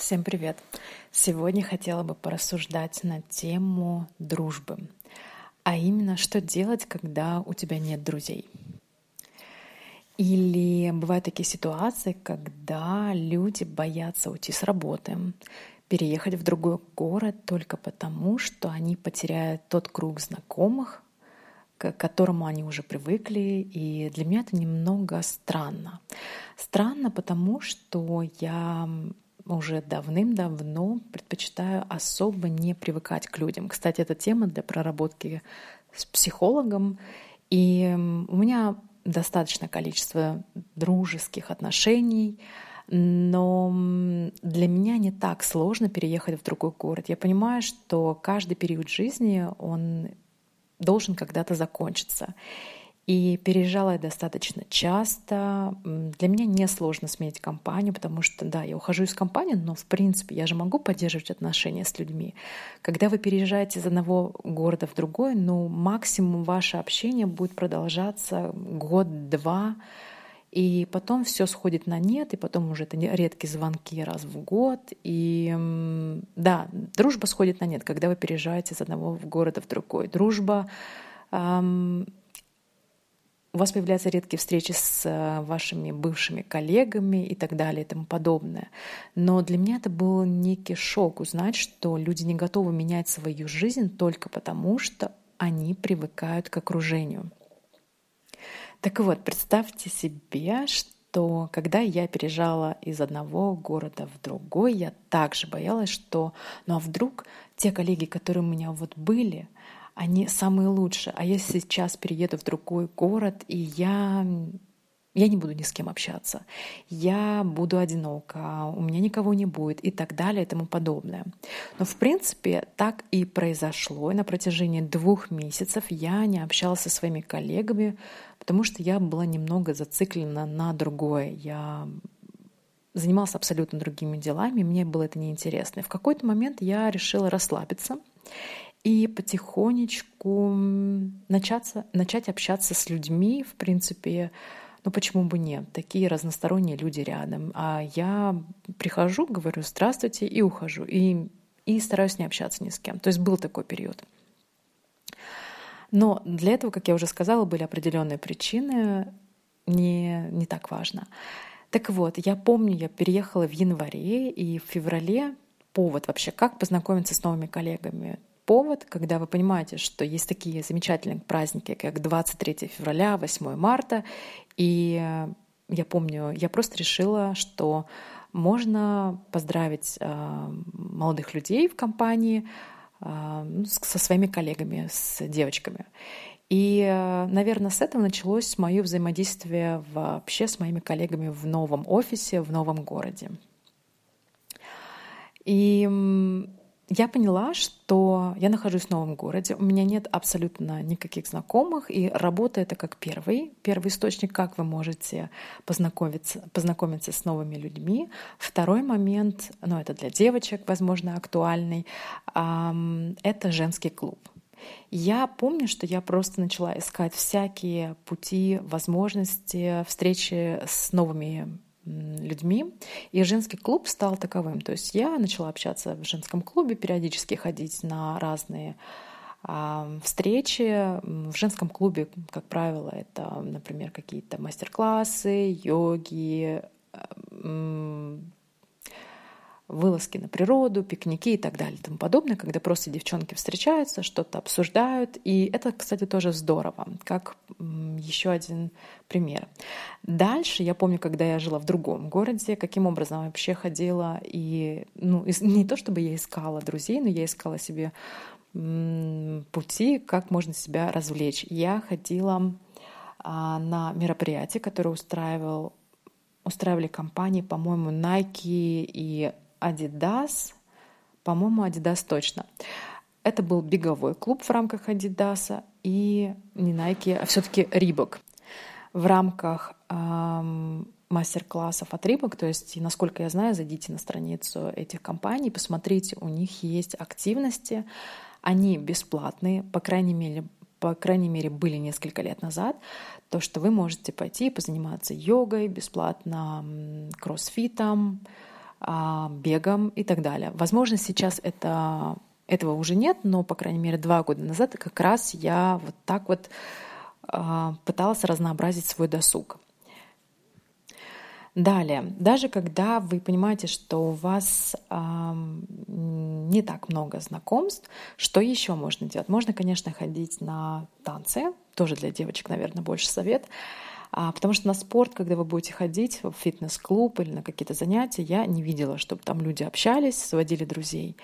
Всем привет! Сегодня хотела бы порассуждать на тему дружбы, а именно, что делать, когда у тебя нет друзей. Или бывают такие ситуации, когда люди боятся уйти с работы, переехать в другой город только потому, что они потеряют тот круг знакомых, к которому они уже привыкли. И для меня это немного странно. Странно, потому что я уже давным-давно предпочитаю особо не привыкать к людям. Кстати, эта тема для проработки с психологом. И у меня достаточное количество дружеских отношений, но для меня не так сложно переехать в другой город. Я понимаю, что каждый период жизни, он должен когда-то закончиться. И переезжала я достаточно часто. Для меня не сложно сменить компанию, потому что, да, я ухожу из компании, но, в принципе, я же могу поддерживать отношения с людьми. Когда вы переезжаете из одного города в другой, ну, максимум ваше общение будет продолжаться год-два, и потом все сходит на нет, и потом уже это редкие звонки раз в год. И да, дружба сходит на нет, когда вы переезжаете из одного города в другой. Дружба у вас появляются редкие встречи с э, вашими бывшими коллегами и так далее и тому подобное. Но для меня это был некий шок узнать, что люди не готовы менять свою жизнь только потому, что они привыкают к окружению. Так вот, представьте себе, что когда я переезжала из одного города в другой, я также боялась, что ну а вдруг те коллеги, которые у меня вот были, они самые лучшие. А я сейчас перееду в другой город, и я я не буду ни с кем общаться, я буду одинока, у меня никого не будет и так далее и тому подобное. Но в принципе так и произошло. И на протяжении двух месяцев я не общалась со своими коллегами, потому что я была немного зациклена на другое. Я занималась абсолютно другими делами, мне было это неинтересно. И в какой-то момент я решила расслабиться и потихонечку начаться, начать общаться с людьми, в принципе, ну почему бы нет? Такие разносторонние люди рядом. А я прихожу, говорю «здравствуйте» и ухожу. И, и стараюсь не общаться ни с кем. То есть был такой период. Но для этого, как я уже сказала, были определенные причины, не, не так важно. Так вот, я помню, я переехала в январе, и в феврале повод вообще, как познакомиться с новыми коллегами повод, когда вы понимаете, что есть такие замечательные праздники, как 23 февраля, 8 марта. И э, я помню, я просто решила, что можно поздравить э, молодых людей в компании э, ну, со своими коллегами, с девочками. И, наверное, с этого началось мое взаимодействие вообще с моими коллегами в новом офисе, в новом городе. И я поняла, что я нахожусь в новом городе, у меня нет абсолютно никаких знакомых, и работа — это как первый, первый источник, как вы можете познакомиться, познакомиться с новыми людьми. Второй момент, ну это для девочек, возможно, актуальный, это женский клуб. Я помню, что я просто начала искать всякие пути, возможности встречи с новыми людьми. И женский клуб стал таковым. То есть я начала общаться в женском клубе, периодически ходить на разные встречи. В женском клубе, как правило, это, например, какие-то мастер-классы, йоги, вылазки на природу, пикники и так далее и тому подобное, когда просто девчонки встречаются, что-то обсуждают. И это, кстати, тоже здорово, как еще один пример. Дальше я помню, когда я жила в другом городе, каким образом вообще ходила и ну, не то чтобы я искала друзей, но я искала себе пути, как можно себя развлечь. Я ходила а, на мероприятия, которые устраивал устраивали компании, по-моему, Nike и Adidas, по-моему, Adidas точно. Это был беговой клуб в рамках Adidas и не Nike, а все-таки Reebok. В рамках эм, мастер-классов от Reebok, то есть, насколько я знаю, зайдите на страницу этих компаний, посмотрите, у них есть активности, они бесплатные, по крайней мере, по крайней мере, были несколько лет назад, то, что вы можете пойти и позаниматься йогой бесплатно, кроссфитом, бегом и так далее. Возможно, сейчас это, этого уже нет, но, по крайней мере, два года назад как раз я вот так вот а, пыталась разнообразить свой досуг. Далее, даже когда вы понимаете, что у вас э, не так много знакомств, что еще можно делать? Можно, конечно, ходить на танцы, тоже для девочек, наверное, больше совет. А, потому что на спорт, когда вы будете ходить в фитнес-клуб или на какие-то занятия, я не видела, чтобы там люди общались, сводили друзей.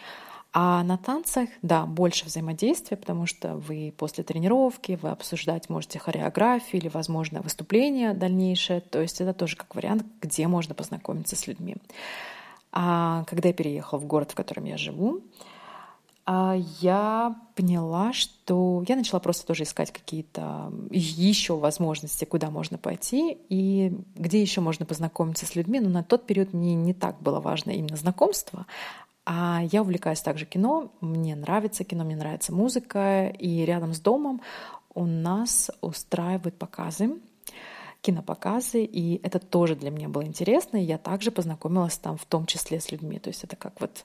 А на танцах, да, больше взаимодействия, потому что вы после тренировки, вы обсуждать можете хореографию или, возможно, выступление дальнейшее. То есть это тоже как вариант, где можно познакомиться с людьми. А когда я переехала в город, в котором я живу, а, я поняла, что я начала просто тоже искать какие-то еще возможности, куда можно пойти и где еще можно познакомиться с людьми. Но на тот период мне не так было важно именно знакомство, а я увлекаюсь также кино, мне нравится кино, мне нравится музыка, и рядом с домом у нас устраивают показы, кинопоказы, и это тоже для меня было интересно, и я также познакомилась там в том числе с людьми, то есть это как вот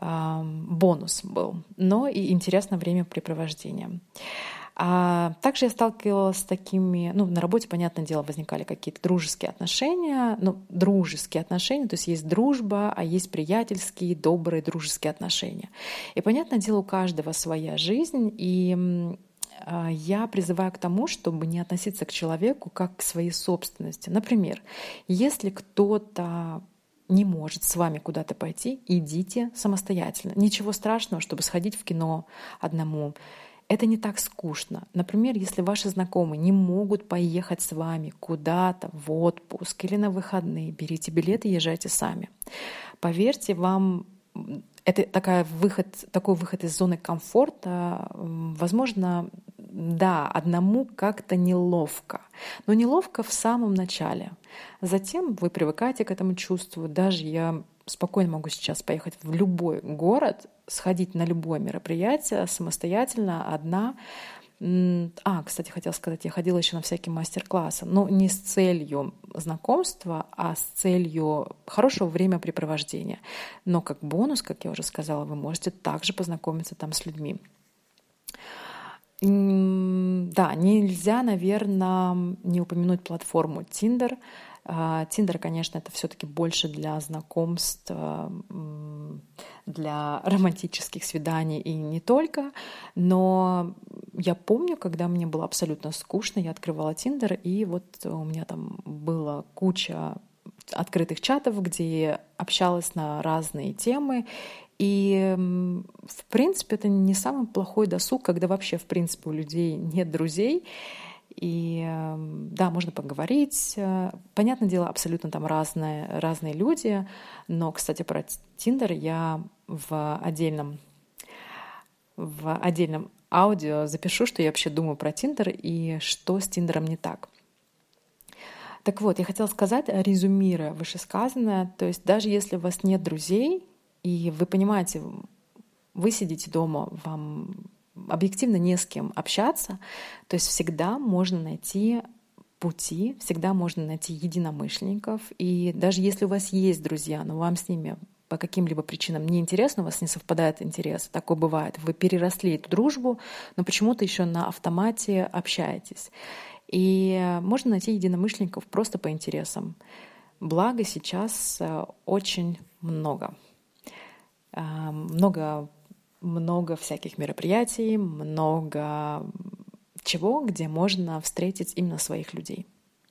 бонус был, но и интересное времяпрепровождение. А также я сталкивалась с такими, ну, на работе, понятное дело, возникали какие-то дружеские отношения, ну, дружеские отношения, то есть есть дружба, а есть приятельские, добрые дружеские отношения. И, понятное дело, у каждого своя жизнь, и а, я призываю к тому, чтобы не относиться к человеку как к своей собственности. Например, если кто-то не может с вами куда-то пойти, идите самостоятельно. Ничего страшного, чтобы сходить в кино одному это не так скучно. Например, если ваши знакомые не могут поехать с вами куда-то в отпуск или на выходные, берите билеты и езжайте сами. Поверьте, вам это такая выход, такой выход из зоны комфорта, возможно, да, одному как-то неловко. Но неловко в самом начале. Затем вы привыкаете к этому чувству. Даже я спокойно могу сейчас поехать в любой город, сходить на любое мероприятие самостоятельно, одна. А, кстати, хотела сказать, я ходила еще на всякие мастер-классы, но не с целью знакомства, а с целью хорошего времяпрепровождения. Но как бонус, как я уже сказала, вы можете также познакомиться там с людьми. Да, нельзя, наверное, не упомянуть платформу Tinder. Тиндер, конечно, это все-таки больше для знакомств, для романтических свиданий и не только. Но я помню, когда мне было абсолютно скучно, я открывала Тиндер, и вот у меня там была куча открытых чатов, где общалась на разные темы. И, в принципе, это не самый плохой досуг, когда вообще, в принципе, у людей нет друзей. И эм, да, можно поговорить. Понятное дело, абсолютно там разные, разные люди. Но, кстати, про Тиндер я в отдельном, в отдельном аудио запишу, что я вообще думаю про Тиндер и что с Тиндером не так. Так вот, я хотела сказать, резюмируя вышесказанное, то есть даже если у вас нет друзей, и вы понимаете, вы сидите дома, вам объективно не с кем общаться, то есть всегда можно найти пути, всегда можно найти единомышленников. И даже если у вас есть друзья, но вам с ними по каким-либо причинам не интересно, у вас не совпадает интерес, такое бывает, вы переросли эту дружбу, но почему-то еще на автомате общаетесь. И можно найти единомышленников просто по интересам. Благо сейчас э, очень много. Э, много много всяких мероприятий, много чего, где можно встретить именно своих людей.